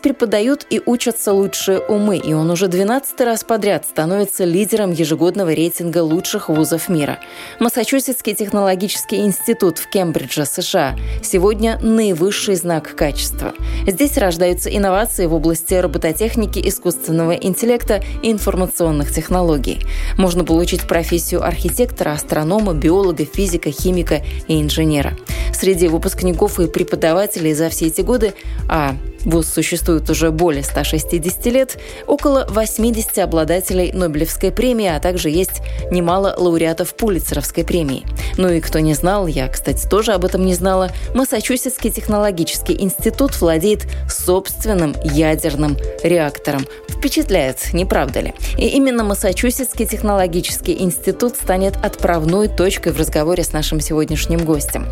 преподают и учатся лучшие умы, и он уже 12 раз подряд становится лидером ежегодного рейтинга лучших вузов мира. Массачусетский технологический институт в Кембридже, США, сегодня наивысший знак качества. Здесь рождаются инновации в области робототехники, искусственного интеллекта и информационных технологий. Можно получить профессию архитектора, астронома, биолога, физика, химика и инженера. Среди выпускников и преподавателей за все эти годы, а ВУЗ существует уже более 160 лет, около 80 обладателей Нобелевской премии, а также есть немало лауреатов Пулитцеровской премии. Ну и кто не знал, я, кстати, тоже об этом не знала, Массачусетский технологический институт владеет собственным ядерным реактором. Впечатляет, не правда ли? И именно Массачусетский технологический институт станет отправной точкой в разговоре с нашим сегодняшним гостем.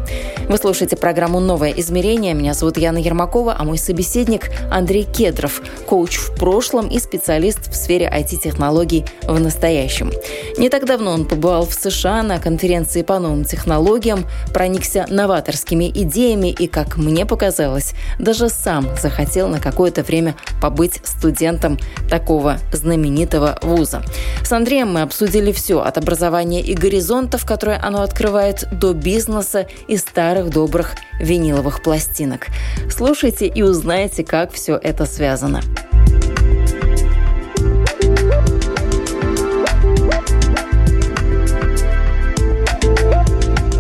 Вы слушаете программу «Новое измерение». Меня зовут Яна Ермакова, а мой собеседник собеседник Андрей Кедров, коуч в прошлом и специалист в сфере IT-технологий в настоящем. Не так давно он побывал в США на конференции по новым технологиям, проникся новаторскими идеями и, как мне показалось, даже сам захотел на какое-то время побыть студентом такого знаменитого вуза. С Андреем мы обсудили все от образования и горизонтов, которые оно открывает, до бизнеса и старых добрых виниловых пластинок. Слушайте и узнайте, как все это связано.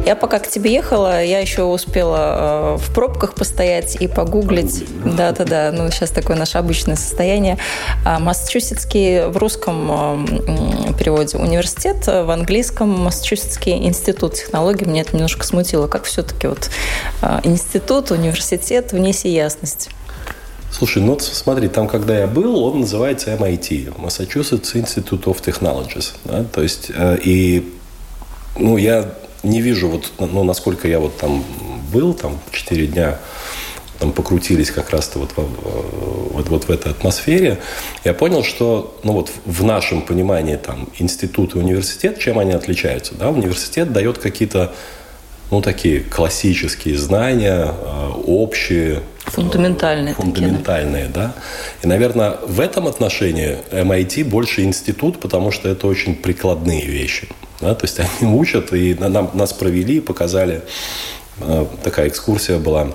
Я пока к тебе ехала, я еще успела э, в пробках постоять и погуглить. Да-да-да, ну сейчас такое наше обычное состояние. А Массачусетский в русском э, переводе университет, в английском Массачусетский институт технологий. Меня это немножко смутило. Как все-таки вот э, институт, университет, внеси ясность. Слушай, ну смотри, там, когда я был, он называется MIT, Massachusetts Institute of Technologies. Да? То есть, э, и ну, я не вижу, вот, ну, насколько я вот там был, там, 4 дня, там покрутились как раз-то вот, вот, вот в этой атмосфере, я понял, что ну вот в нашем понимании там институт и университет, чем они отличаются? Да? Университет дает какие-то ну, такие классические знания, э, общие. Фундаментальные. Фундаментальные, такие, да. И, наверное, в этом отношении MIT больше институт, потому что это очень прикладные вещи. Да? То есть они учат, и нам, нас провели, показали, э, такая экскурсия была,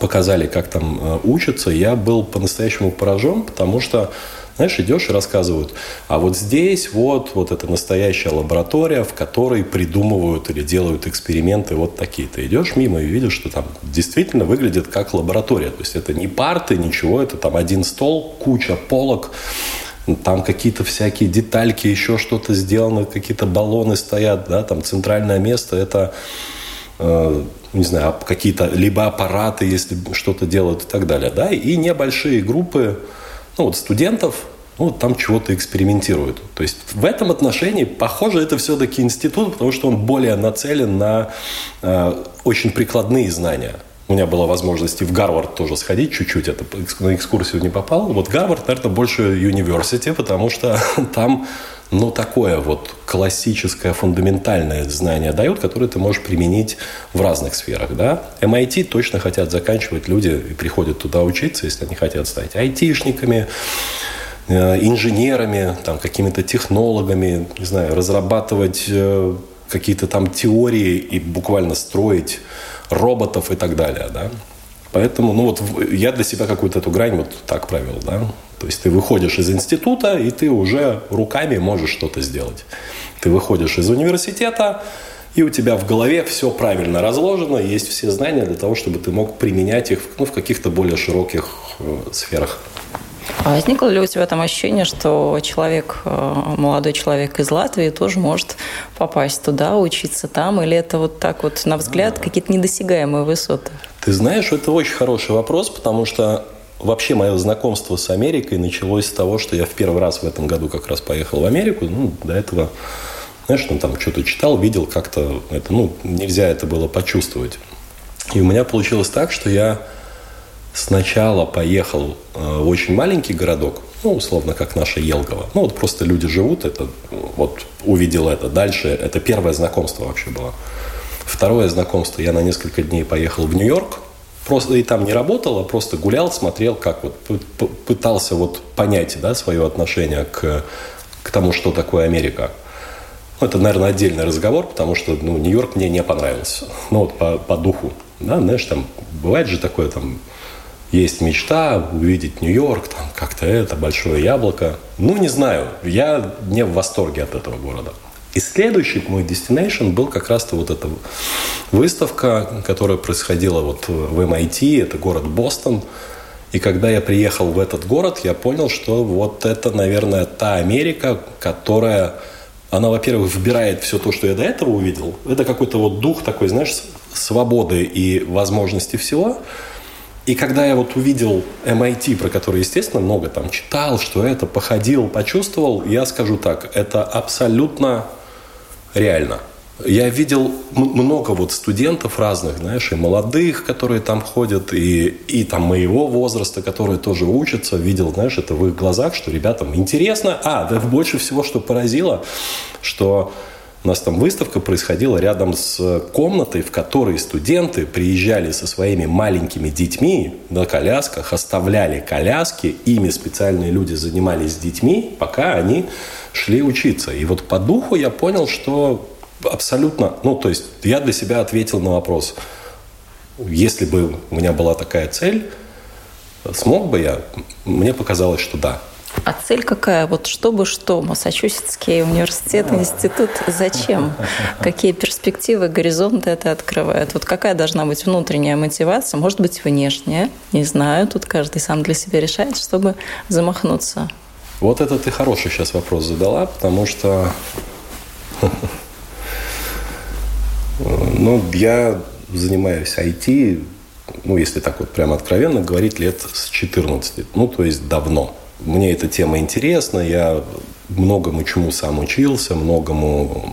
показали, как там э, учатся. Я был по-настоящему поражен, потому что знаешь, идешь и рассказывают, а вот здесь вот, вот это настоящая лаборатория, в которой придумывают или делают эксперименты вот такие. Ты идешь мимо и видишь, что там действительно выглядит как лаборатория. То есть это не парты, ничего, это там один стол, куча полок, там какие-то всякие детальки, еще что-то сделано, какие-то баллоны стоят, да, там центральное место, это э, не знаю, какие-то либо аппараты, если что-то делают и так далее, да, и небольшие группы ну, вот студентов, ну, там чего-то экспериментируют. То есть в этом отношении, похоже, это все-таки институт, потому что он более нацелен на э, очень прикладные знания. У меня была возможность и в Гарвард тоже сходить чуть-чуть, это на экскурсию не попал. Вот Гарвард, наверное, больше университет, потому что там ну, такое вот классическое, фундаментальное знание дают, которое ты можешь применить в разных сферах, да. MIT точно хотят заканчивать люди и приходят туда учиться, если они хотят стать айтишниками, э, инженерами, там, какими-то технологами, не знаю, разрабатывать э, какие-то там теории и буквально строить роботов и так далее, да. Поэтому, ну вот, я для себя какую-то эту грань вот так провел, да. То есть ты выходишь из института, и ты уже руками можешь что-то сделать. Ты выходишь из университета, и у тебя в голове все правильно разложено, есть все знания для того, чтобы ты мог применять их ну, в каких-то более широких э, сферах. А возникло ли у тебя там ощущение, что человек, э, молодой человек из Латвии тоже может попасть туда, учиться там, или это вот так вот, на взгляд, какие-то недосягаемые высоты? Ты знаешь, это очень хороший вопрос, потому что вообще мое знакомство с Америкой началось с того, что я в первый раз в этом году как раз поехал в Америку. Ну, до этого, знаешь, ну, там что-то читал, видел как-то. Это, ну, нельзя это было почувствовать. И у меня получилось так, что я сначала поехал э, в очень маленький городок, ну, условно, как наша Елгова. Ну, вот просто люди живут, это, вот увидел это. Дальше, это первое знакомство вообще было. Второе знакомство, я на несколько дней поехал в Нью-Йорк, просто и там не работал, а просто гулял, смотрел, как вот пытался вот понять, да, свое отношение к, к тому, что такое Америка. Ну, это, наверное, отдельный разговор, потому что, ну, Нью-Йорк мне не понравился. Ну, вот по, по духу, да, знаешь, там бывает же такое, там, есть мечта увидеть Нью-Йорк, там как-то это, большое яблоко. Ну, не знаю, я не в восторге от этого города. И следующий мой destination был как раз-то вот эта выставка, которая происходила вот в MIT, это город Бостон. И когда я приехал в этот город, я понял, что вот это, наверное, та Америка, которая, она, во-первых, выбирает все то, что я до этого увидел. Это какой-то вот дух такой, знаешь, свободы и возможности всего. И когда я вот увидел MIT, про который, естественно, много там читал, что это, походил, почувствовал, я скажу так, это абсолютно реально. Я видел много вот студентов разных, знаешь, и молодых, которые там ходят, и, и там моего возраста, которые тоже учатся. Видел, знаешь, это в их глазах, что ребятам интересно. А, да больше всего, что поразило, что у нас там выставка происходила рядом с комнатой, в которой студенты приезжали со своими маленькими детьми на колясках, оставляли коляски, ими специальные люди занимались с детьми, пока они шли учиться. И вот по духу я понял, что абсолютно, ну, то есть я для себя ответил на вопрос, если бы у меня была такая цель, смог бы я? Мне показалось, что да. А цель какая? Вот чтобы что? Массачусетский университет, институт. Зачем? Какие перспективы, горизонты это открывает? Вот какая должна быть внутренняя мотивация? Может быть, внешняя? Не знаю. Тут каждый сам для себя решает, чтобы замахнуться. Вот это ты хороший сейчас вопрос задала, потому что ну, я занимаюсь IT, ну, если так вот прямо откровенно говорить, лет с 14. Ну, то есть давно. Мне эта тема интересна, я многому чему сам учился, многому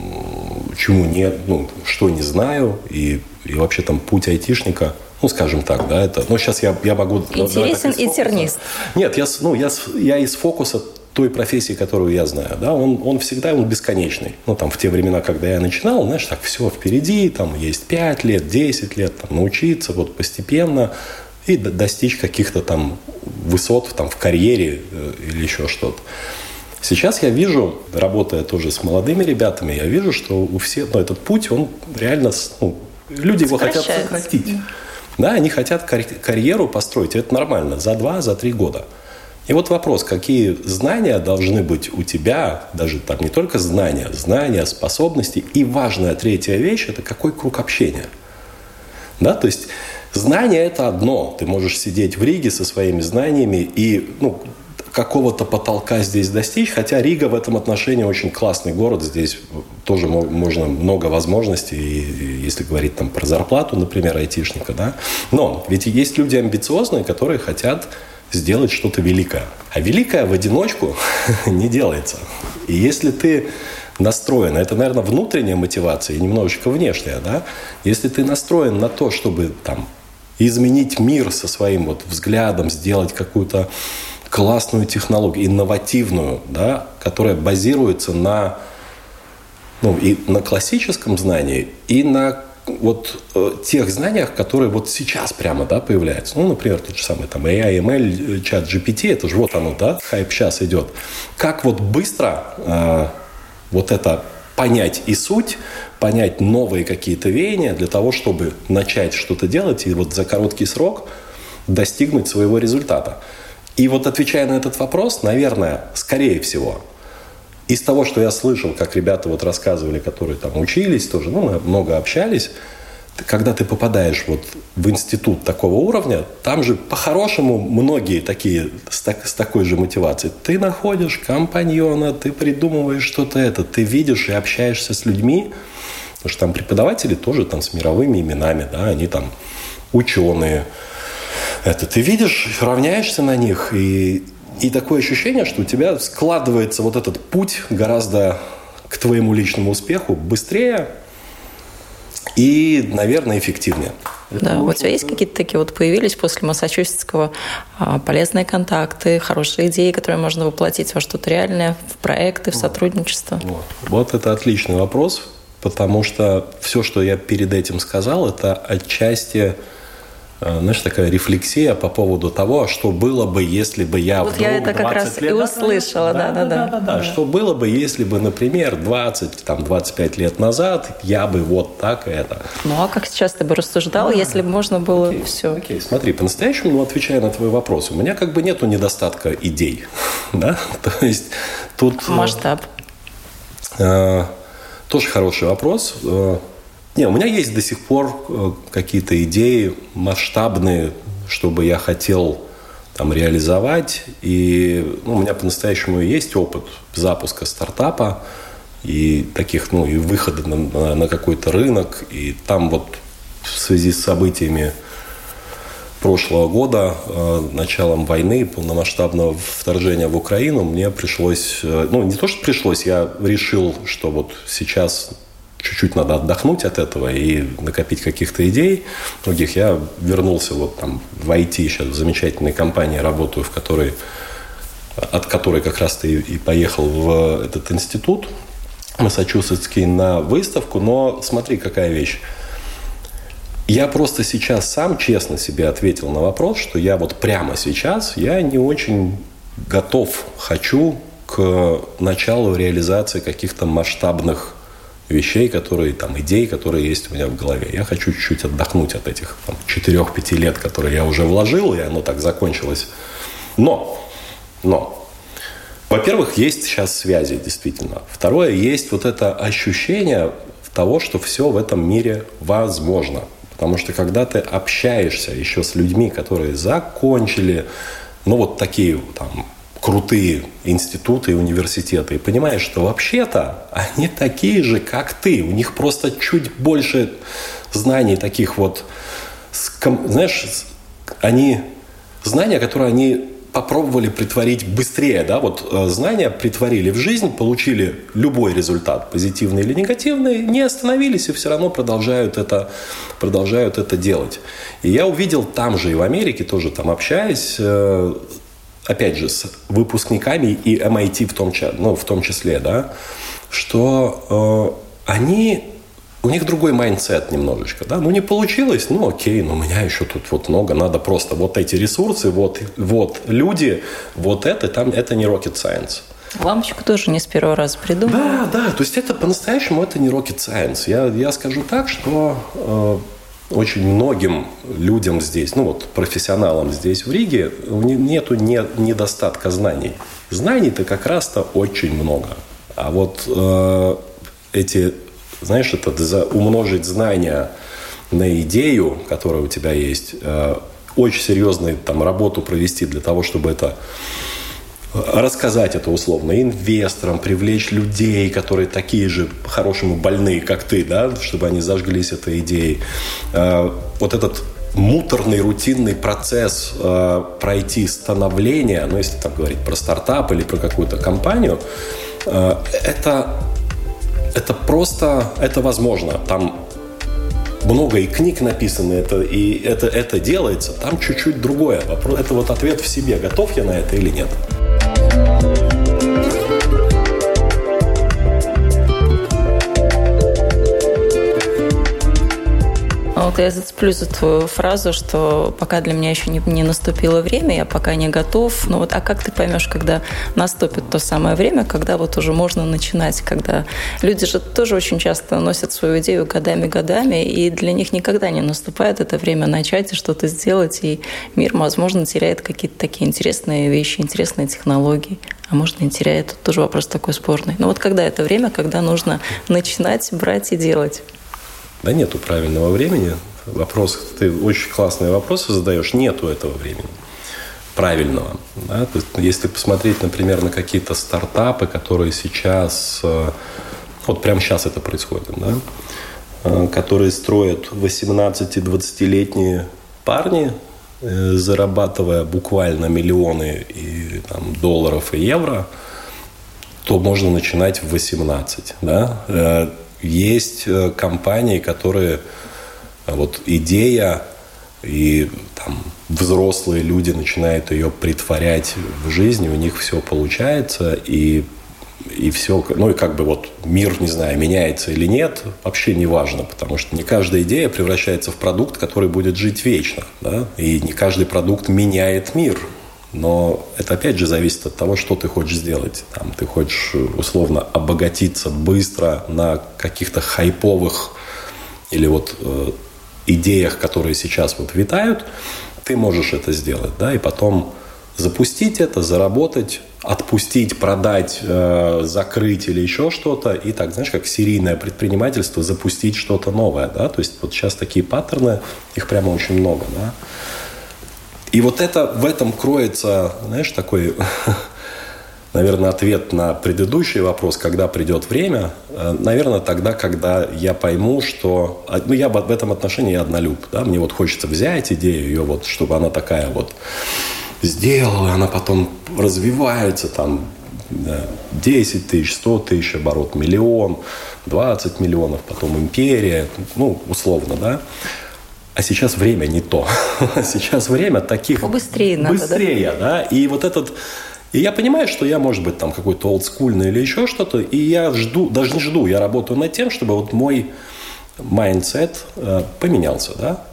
чему нет, ну, что не знаю, и, и вообще там путь айтишника, ну, скажем так, да, это, ну, сейчас я, я могу... Интересен и тернист. Нет, я, ну, я, я из фокуса той профессии, которую я знаю, да, он, он всегда он бесконечный. Ну, там, в те времена, когда я начинал, знаешь, так, все впереди, там, есть 5 лет, 10 лет, там, научиться вот постепенно, и достичь каких-то там высот там, в карьере э, или еще что-то. Сейчас я вижу, работая тоже с молодыми ребятами, я вижу, что у всех, ну, этот путь, он реально, ну, люди его хотят сократить. Да, они хотят карьеру построить, это нормально, за два, за три года. И вот вопрос, какие знания должны быть у тебя, даже там не только знания, знания, способности, и важная третья вещь – это какой круг общения. Да, то есть Знание – это одно. Ты можешь сидеть в Риге со своими знаниями и ну, какого-то потолка здесь достичь, хотя Рига в этом отношении очень классный город, здесь тоже можно много возможностей, и, если говорить там про зарплату, например, айтишника, да. Но ведь есть люди амбициозные, которые хотят сделать что-то великое. А великое в одиночку не делается. И если ты настроен, это, наверное, внутренняя мотивация и немножечко внешняя, да, если ты настроен на то, чтобы там изменить мир со своим вот взглядом, сделать какую-то классную технологию, инновативную, да, которая базируется на, ну, и на классическом знании, и на вот э, тех знаниях, которые вот сейчас прямо, да, появляются. Ну, например, тот же самый там AI, ML, чат GPT, это же вот оно, да, хайп сейчас идет. Как вот быстро э, вот это понять и суть, понять новые какие-то веяния для того, чтобы начать что-то делать и вот за короткий срок достигнуть своего результата. И вот отвечая на этот вопрос, наверное, скорее всего, из того, что я слышал, как ребята вот рассказывали, которые там учились тоже, ну, много общались, когда ты попадаешь вот в институт такого уровня, там же по-хорошему многие такие с, так, с такой же мотивацией. Ты находишь компаньона, ты придумываешь что-то это, ты видишь и общаешься с людьми, потому что там преподаватели тоже там с мировыми именами, да, они там ученые, это ты видишь, равняешься на них, и, и такое ощущение, что у тебя складывается вот этот путь гораздо к твоему личному успеху быстрее и, наверное, эффективнее. Да, Это у тебя есть какие-то такие вот появились после Массачусетского а, полезные контакты, хорошие идеи, которые можно воплотить во что-то реальное, в проекты, в сотрудничество? Вот. вот это отличный вопрос, потому что все, что я перед этим сказал, это отчасти знаешь, такая рефлексия по поводу того, что было бы, если бы я вот я это как раз лет и услышала, да, да, да, да, да, Что было бы, если бы, например, 20, там, 25 лет назад я бы вот так это. Ну, а как сейчас ты бы рассуждал, а, если бы можно было окей, все? Окей, смотри, по-настоящему, ну, отвечая на твой вопрос, у меня как бы нету недостатка идей, да, то есть тут... Э, Масштаб. Э, тоже хороший вопрос. Не, у меня есть до сих пор э, какие-то идеи масштабные, чтобы я хотел там реализовать. И ну, у меня по-настоящему есть опыт запуска стартапа и таких, ну, и выхода на, на, на какой-то рынок. И там вот в связи с событиями прошлого года, э, началом войны, полномасштабного вторжения в Украину, мне пришлось, э, ну не то, что пришлось, я решил, что вот сейчас чуть-чуть надо отдохнуть от этого и накопить каких-то идей. Других я вернулся вот там в IT, сейчас в замечательной компании работаю, в которой, от которой как раз-то и, и поехал в этот институт Массачусетский на выставку. Но смотри, какая вещь. Я просто сейчас сам честно себе ответил на вопрос, что я вот прямо сейчас, я не очень готов, хочу к началу реализации каких-то масштабных вещей, которые, там, идей, которые есть у меня в голове. Я хочу чуть-чуть отдохнуть от этих 4-5 лет, которые я уже вложил, и оно так закончилось. Но, но, во-первых, есть сейчас связи, действительно. Второе, есть вот это ощущение того, что все в этом мире возможно. Потому что когда ты общаешься еще с людьми, которые закончили, ну вот такие там крутые институты и университеты, и понимаешь, что вообще-то они такие же, как ты. У них просто чуть больше знаний таких вот, знаешь, они знания, которые они попробовали притворить быстрее, да, вот э, знания притворили в жизнь, получили любой результат, позитивный или негативный, не остановились и все равно продолжают это, продолжают это делать. И я увидел там же и в Америке, тоже там общаясь, э, опять же, с выпускниками и MIT в том, ну, в том числе, да, что э, они у них другой mindset немножечко, да, ну не получилось, ну окей, но у меня еще тут вот много, надо просто вот эти ресурсы, вот, вот люди, вот это, там, это не rocket science. Лампочку тоже не с первого раза придумал. Да, да, то есть это по-настоящему это не rocket science. Я, я скажу так, что э, очень многим людям здесь, ну вот профессионалам здесь в Риге, нету не, недостатка знаний. Знаний-то как раз-то очень много. А вот э, эти, знаешь, это за, умножить знания на идею, которая у тебя есть, э, очень серьезную там работу провести для того, чтобы это рассказать это условно инвесторам, привлечь людей, которые такие же по-хорошему больные, как ты, да, чтобы они зажглись этой идеей. А, вот этот муторный, рутинный процесс э, пройти становление, ну, если там говорить про стартап или про какую-то компанию, э, это, это просто, это возможно. Там много и книг написано, это, и это, это делается. Там чуть-чуть другое. Это вот ответ в себе, готов я на это или нет. Вот я зацеплю за твою фразу, что пока для меня еще не, не наступило время, я пока не готов. Но вот, а как ты поймешь, когда наступит то самое время, когда вот уже можно начинать, когда люди же тоже очень часто носят свою идею годами-годами, и для них никогда не наступает это время начать и что-то сделать, и мир, возможно, теряет какие-то такие интересные вещи, интересные технологии а может, не теряет. Тут тоже вопрос такой спорный. Но вот когда это время, когда нужно начинать брать и делать? Да нету правильного времени. Вопрос, ты очень классные вопросы задаешь, нету этого времени правильного. Да? То есть, если посмотреть, например, на какие-то стартапы, которые сейчас, э, вот прямо сейчас это происходит, да? Э, которые строят 18-20-летние парни, э, зарабатывая буквально миллионы и, там, долларов и евро, то можно начинать в 18. Да? Э, есть э, компании, которые вот идея и там взрослые люди начинают ее притворять в жизни, у них все получается, и и все, ну и как бы вот мир, не знаю, меняется или нет, вообще не важно, потому что не каждая идея превращается в продукт, который будет жить вечно, да, и не каждый продукт меняет мир, но это опять же зависит от того, что ты хочешь сделать. Там, ты хочешь условно обогатиться быстро на каких-то хайповых или вот э, идеях, которые сейчас вот витают, ты можешь это сделать, да, и потом запустить это, заработать, отпустить, продать, э, закрыть или еще что-то, и так, знаешь, как серийное предпринимательство, запустить что-то новое, да, то есть вот сейчас такие паттерны, их прямо очень много, да. И вот это, в этом кроется, знаешь, такой, наверное, ответ на предыдущий вопрос, когда придет время, э, наверное, тогда, когда я пойму, что, а, ну, я в этом отношении однолюб, да, мне вот хочется взять идею, ее вот, чтобы она такая вот сделала, она потом развивается, там, 10 тысяч, 100 тысяч оборот, миллион, 20 миллионов, потом империя, ну, условно, да. А сейчас время не то. Сейчас время таких... Быстрее надо, Быстрее, да? да? И вот этот... И я понимаю, что я, может быть, там какой-то олдскульный или еще что-то, и я жду, даже не жду, я работаю над тем, чтобы вот мой mindset э, поменялся, да?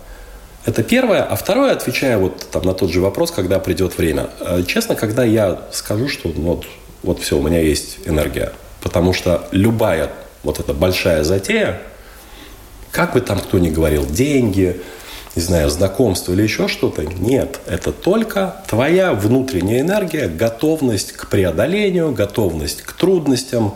Это первое. А второе, отвечая вот там на тот же вопрос, когда придет время. Э, честно, когда я скажу, что ну, вот, вот все, у меня есть энергия. Потому что любая вот эта большая затея, как бы там кто ни говорил, деньги, не знаю, знакомство или еще что-то, нет. Это только твоя внутренняя энергия, готовность к преодолению, готовность к трудностям.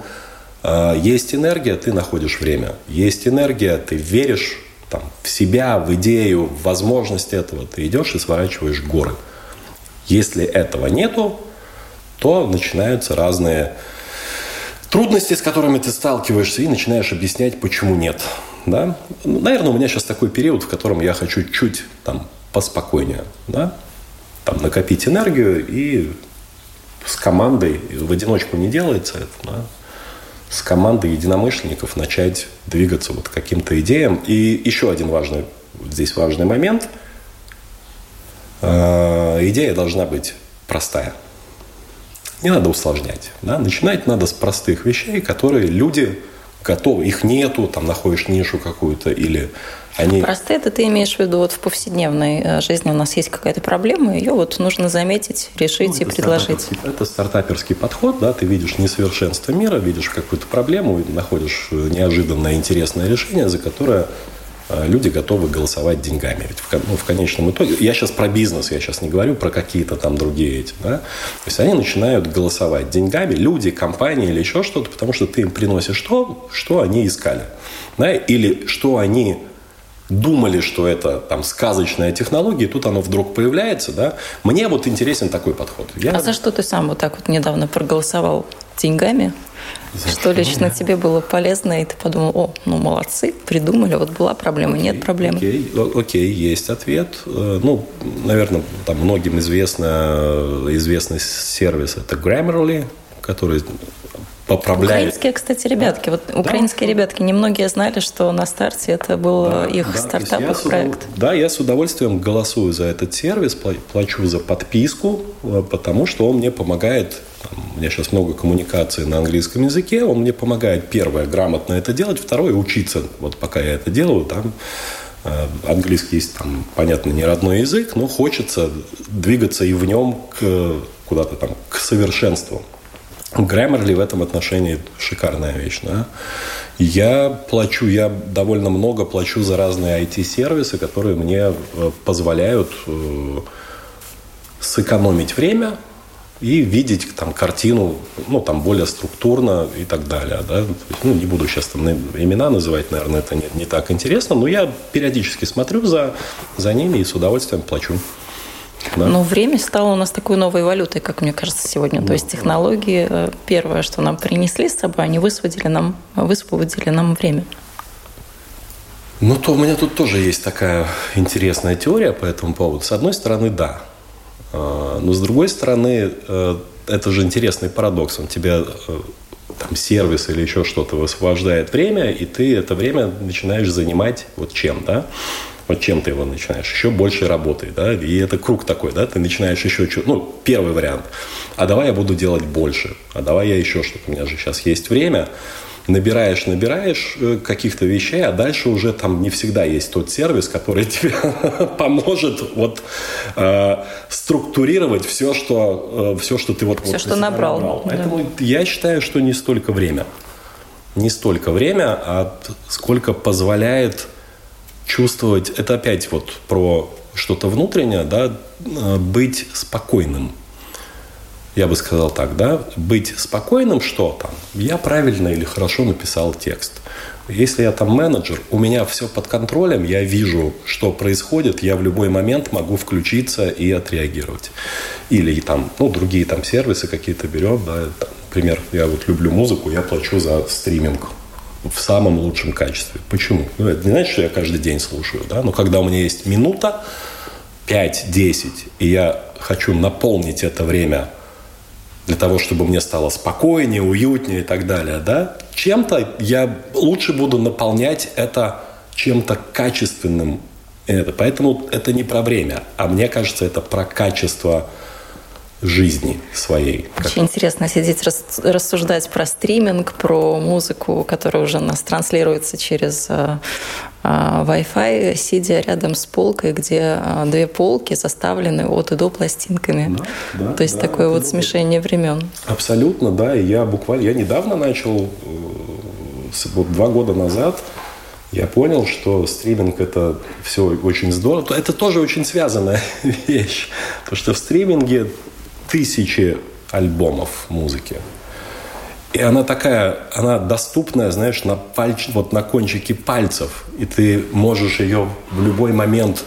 Э, есть энергия, ты находишь время. Есть энергия, ты веришь там, в себя, в идею, в возможность этого, ты идешь и сворачиваешь горы. Если этого нету, то начинаются разные трудности, с которыми ты сталкиваешься, и начинаешь объяснять, почему нет. Да? Наверное, у меня сейчас такой период, в котором я хочу чуть там, поспокойнее. Да? Там, накопить энергию и с командой, в одиночку не делается это, да? с командой единомышленников начать двигаться вот каким-то идеям. И еще один важный, здесь важный момент. Э, идея должна быть простая. Не надо усложнять. Да? Начинать надо с простых вещей, которые люди готовы. Их нету, там находишь нишу какую-то или они... Простые это ты имеешь в виду вот в повседневной э, жизни у нас есть какая-то проблема, ее вот нужно заметить, решить ну, и предложить. Это стартаперский подход, да, ты видишь несовершенство мира, видишь какую-то проблему, находишь э, неожиданное интересное решение, за которое люди готовы голосовать деньгами. Ведь в, ну, в конечном итоге, я сейчас про бизнес, я сейчас не говорю про какие-то там другие эти, да, то есть они начинают голосовать деньгами, люди, компании или еще что-то, потому что ты им приносишь то, что они искали, да, или что они думали, что это там сказочная технология, и тут оно вдруг появляется, да. Мне вот интересен такой подход. Я... А за что ты сам вот так вот недавно проголосовал деньгами? За что лично я? тебе было полезно, и ты подумал, о, ну молодцы, придумали, вот была проблема, окей, нет проблемы. Окей, окей, есть ответ. Э, ну, наверное, там многим известно, известный сервис это Grammarly, который поправляет. Украинские, кстати, ребятки. Вот да, украинские да. ребятки, немногие знали, что на старте это был да, их да, стартап, их проект. Да, я с удовольствием голосую за этот сервис, плачу за подписку, э, потому что он мне помогает у меня сейчас много коммуникации на английском языке, он мне помогает, первое, грамотно это делать, второе, учиться. Вот пока я это делаю, там э, английский есть, там, понятно, не родной язык, но хочется двигаться и в нем к, куда-то там, к совершенству. Grammarly в этом отношении шикарная вещь. Да? Я плачу, я довольно много плачу за разные IT-сервисы, которые мне э, позволяют э, сэкономить время и видеть там картину, ну, там более структурно и так далее, да. Ну, не буду сейчас там имена называть, наверное, это не, не так интересно, но я периодически смотрю за, за ними и с удовольствием плачу. Да. Но время стало у нас такой новой валютой, как мне кажется, сегодня. Да. То есть технологии, э, первое, что нам принесли с собой, они высвободили нам, высвободили нам время. Ну, то у меня тут тоже есть такая интересная теория по этому поводу. С одной стороны, да. А, но с другой стороны, э, это же интересный парадокс. Он тебя э, там сервис или еще что-то высвобождает время, и ты это время начинаешь занимать вот чем, да? Вот чем ты его начинаешь? Еще больше работы, да? И это круг такой, да? Ты начинаешь еще что Ну, первый вариант. А давай я буду делать больше. А давай я еще что-то. У меня же сейчас есть время набираешь, набираешь э, каких-то вещей, а дальше уже там не всегда есть тот сервис, который тебе поможет вот э, структурировать все, что э, все, что ты вот все, вот, что набрал. набрал. Да. Поэтому я считаю, что не столько время, не столько время, а сколько позволяет чувствовать. Это опять вот про что-то внутреннее, да, э, быть спокойным я бы сказал так, да, быть спокойным, что там, я правильно или хорошо написал текст. Если я там менеджер, у меня все под контролем, я вижу, что происходит, я в любой момент могу включиться и отреагировать. Или там, ну, другие там сервисы какие-то берем, да, например, я вот люблю музыку, я плачу за стриминг в самом лучшем качестве. Почему? Ну, это не значит, что я каждый день слушаю, да, но когда у меня есть минута, 5-10, и я хочу наполнить это время для того, чтобы мне стало спокойнее, уютнее и так далее, да, чем-то я лучше буду наполнять это чем-то качественным. Это. Поэтому это не про время, а мне кажется, это про качество жизни своей. Очень интересно сидеть рассуждать про стриминг, про музыку, которая уже у нас транслируется через э, э, Wi-Fi, сидя рядом с полкой, где э, две полки заставлены от и до пластинками. Да, да, То есть да, такое вот смешение времен. Абсолютно, да. И я буквально, я недавно начал, вот два года назад, я понял, что стриминг это все очень здорово. Это тоже очень связанная вещь. Потому что в стриминге тысячи альбомов музыки. И она такая, она доступная, знаешь, на, пальч, вот на кончике пальцев. И ты можешь ее в любой момент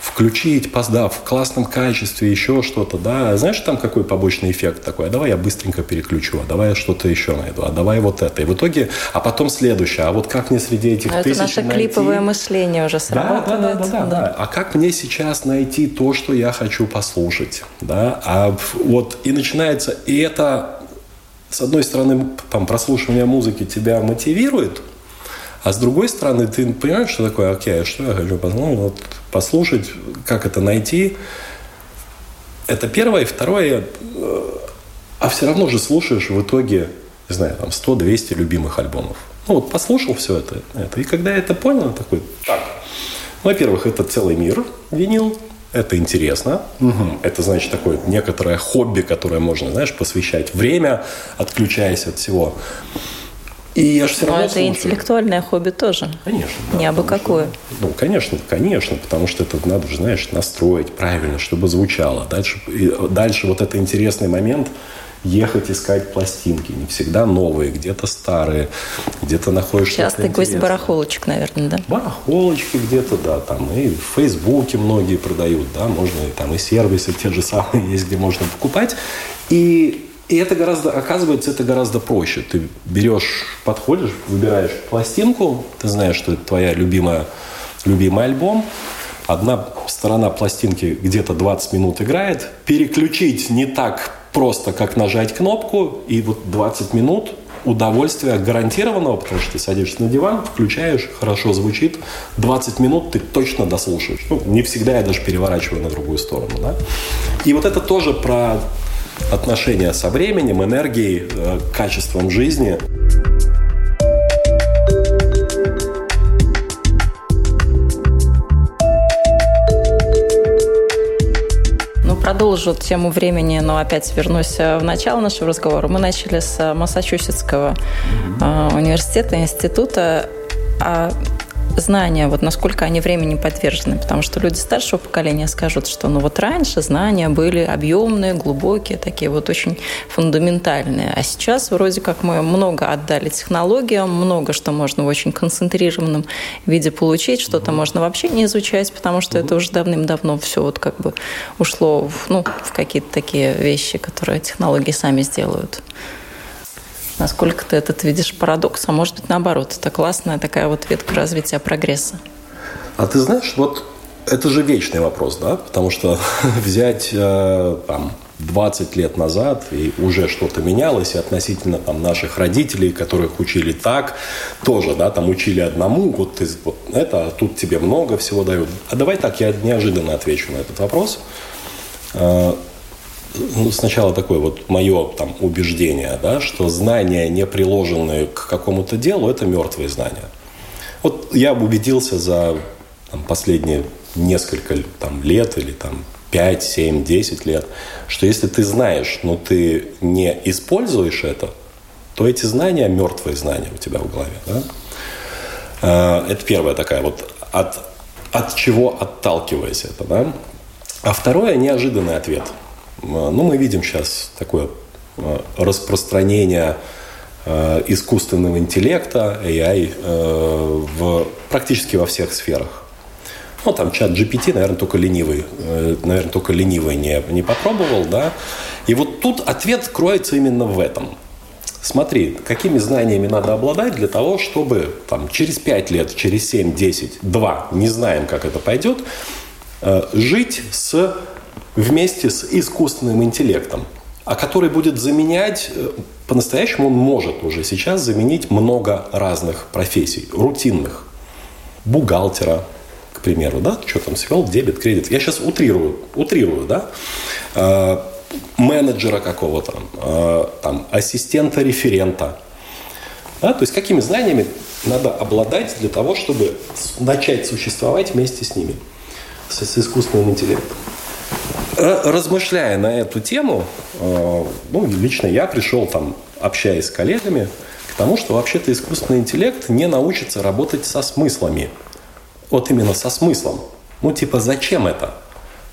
включить, поздав в классном качестве, еще что-то, да. Знаешь, там какой побочный эффект такой? А давай я быстренько переключу, а давай я что-то еще найду, а давай вот это. И в итоге, а потом следующее, а вот как мне среди этих а тысяч Это наше найти... клиповое мышление уже срабатывает. Да, да, да, да, да, да. А как мне сейчас найти то, что я хочу послушать, да? А вот и начинается, и это, с одной стороны, там, прослушивание музыки тебя мотивирует, а с другой стороны, ты понимаешь, что такое, окей, а что я хочу послушать? Вот послушать, как это найти. Это первое. И второе, э, а все равно же слушаешь в итоге, не знаю, там 100-200 любимых альбомов. Ну вот послушал все это, это. И когда я это понял, такой, так, во-первых, это целый мир винил, это интересно. Угу. Это значит такое некоторое хобби, которое можно, знаешь, посвящать время, отключаясь от всего. И я же все равно Но это слушаю. интеллектуальное хобби тоже. Конечно. Да, Не абы какое. Что, ну, конечно, конечно, потому что это надо же, знаешь, настроить правильно, чтобы звучало. Дальше, дальше вот это интересный момент ехать искать пластинки. Не всегда новые, где-то старые, где-то находишь Частый гость барахолочек, наверное, да? Барахолочки где-то, да, там и в Фейсбуке многие продают, да, можно и там и сервисы те же самые есть, где можно покупать. И и это гораздо, оказывается, это гораздо проще. Ты берешь, подходишь, выбираешь пластинку, ты знаешь, что это твоя любимая, любимый альбом, одна сторона пластинки где-то 20 минут играет, переключить не так просто, как нажать кнопку, и вот 20 минут удовольствия гарантированного, потому что ты садишься на диван, включаешь, хорошо звучит, 20 минут ты точно дослушаешь. Ну, не всегда я даже переворачиваю на другую сторону. Да? И вот это тоже про отношения со временем, энергией, э, качеством жизни. Ну, продолжу тему времени, но опять вернусь э, в начало нашего разговора. Мы начали с э, Массачусетского mm-hmm. университета, института. А знания, вот насколько они времени подвержены. Потому что люди старшего поколения скажут, что ну вот раньше знания были объемные, глубокие, такие вот очень фундаментальные. А сейчас вроде как мы много отдали технологиям, много что можно в очень концентрированном виде получить, что-то можно вообще не изучать, потому что это уже давным-давно все вот как бы ушло в, ну, в какие-то такие вещи, которые технологии сами сделают. Насколько ты этот видишь парадокс, а может быть наоборот, это классная такая вот ветка развития прогресса? А ты знаешь, вот это же вечный вопрос, да, потому что взять э, там 20 лет назад, и уже что-то менялось, и относительно там, наших родителей, которых учили так, тоже, да, там учили одному, вот, ты, вот это, а тут тебе много всего дают. А давай так, я неожиданно отвечу на этот вопрос. Ну, сначала такое вот мое там убеждение, да, что знания, не приложенные к какому-то делу, это мертвые знания. Вот я убедился за там, последние несколько там, лет или там 5, 7, 10 лет, что если ты знаешь, но ты не используешь это, то эти знания мертвые знания у тебя в голове. Да? А, это первая такая вот от, от чего отталкиваясь это. Да? А второе неожиданный ответ. А, ну, мы видим сейчас такое а, распространение искусственного интеллекта, AI, в, практически во всех сферах. Ну, там чат GPT, наверное, только ленивый, э, наверное, только ленивый не, не попробовал, да. И вот тут ответ кроется именно в этом. Смотри, какими знаниями надо обладать для того, чтобы там, через 5 лет, через 7, 10, 2, не знаем, как это пойдет, э, жить с, вместе с искусственным интеллектом, а который будет заменять, э, по-настоящему он может уже сейчас заменить много разных профессий, рутинных. Бухгалтера, к примеру, да, что там свел, дебет, кредит. Я сейчас утрирую, утрирую, да, э, менеджера какого-то, э, там, ассистента референта, да, то есть какими знаниями надо обладать для того, чтобы начать существовать вместе с ними, с, с искусственным интеллектом. Размышляя на эту тему, э, ну, лично я пришел там, общаясь с коллегами, к тому, что вообще-то искусственный интеллект не научится работать со смыслами – вот именно со смыслом. Ну, типа, зачем это?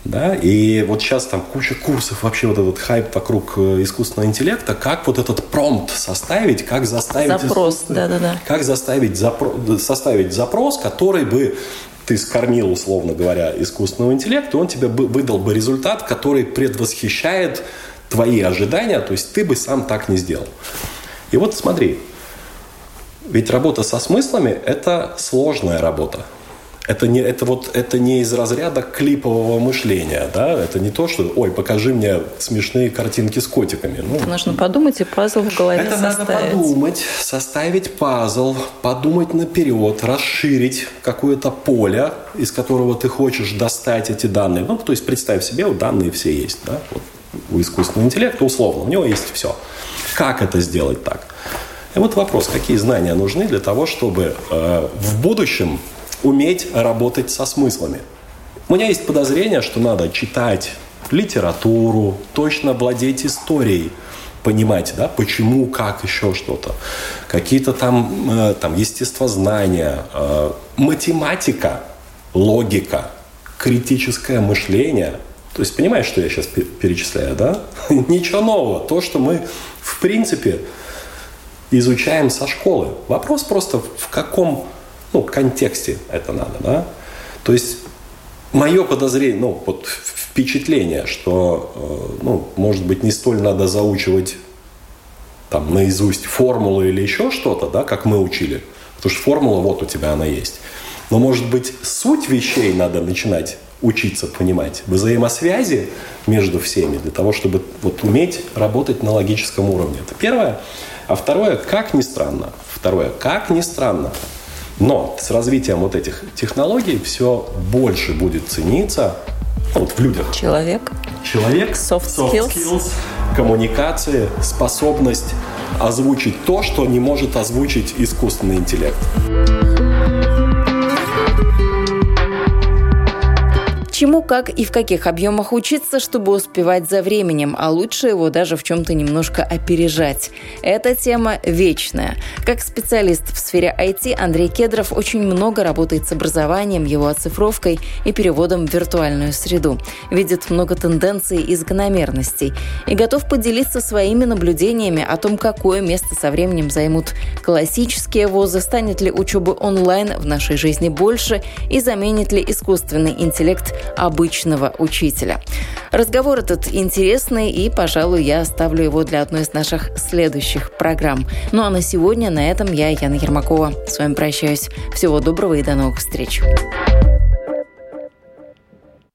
Да? И вот сейчас там куча курсов, вообще вот этот хайп вокруг э, искусственного интеллекта, как вот этот промпт составить, как заставить... Запрос, да-да-да. Как заставить запро- составить запрос, который бы ты скормил, условно говоря, искусственного интеллекта, он тебе выдал бы результат, который предвосхищает твои ожидания, то есть ты бы сам так не сделал. И вот смотри, ведь работа со смыслами – это сложная работа. Это не, это вот, это не из разряда клипового мышления, да, это не то, что, ой, покажи мне смешные картинки с котиками. Ну, это нужно подумать и пазл в голове это составить. надо подумать, составить пазл, подумать наперед, расширить какое-то поле, из которого ты хочешь достать эти данные. Ну, то есть представь себе, вот данные все есть, да, вот у искусственного интеллекта условно, у него есть все. Как это сделать так? И вот вопрос, какие знания нужны для того, чтобы э, в будущем уметь работать со смыслами. У меня есть подозрение, что надо читать литературу, точно владеть историей, понимать, да, почему, как, еще что-то. Какие-то там, э, там естествознания, э, математика, логика, критическое мышление. То есть понимаешь, что я сейчас перечисляю, да? Ничего нового. То, что мы, в принципе, изучаем со школы. Вопрос просто в каком ну, контексте это надо, да. То есть мое подозрение, ну, вот впечатление, что, э, ну, может быть, не столь надо заучивать там наизусть формулы или еще что-то, да, как мы учили. Потому что формула вот у тебя она есть. Но, может быть, суть вещей надо начинать учиться понимать, взаимосвязи между всеми, для того, чтобы вот уметь работать на логическом уровне. Это первое. А второе, как ни странно, второе, как ни странно, но с развитием вот этих технологий все больше будет цениться ну, вот в людях. Человек. Человек. Soft, soft skills. skills. Коммуникации, способность озвучить то, что не может озвучить искусственный интеллект. Чему, как и в каких объемах учиться, чтобы успевать за временем, а лучше его даже в чем-то немножко опережать. Эта тема вечная. Как специалист в сфере IT Андрей Кедров очень много работает с образованием, его оцифровкой и переводом в виртуальную среду. Видит много тенденций и закономерностей и готов поделиться своими наблюдениями о том, какое место со временем займут классические вузы, станет ли учеба онлайн в нашей жизни больше и заменит ли искусственный интеллект обычного учителя. Разговор этот интересный, и, пожалуй, я оставлю его для одной из наших следующих программ. Ну а на сегодня на этом я, Яна Ермакова, с вами прощаюсь. Всего доброго и до новых встреч. Thank you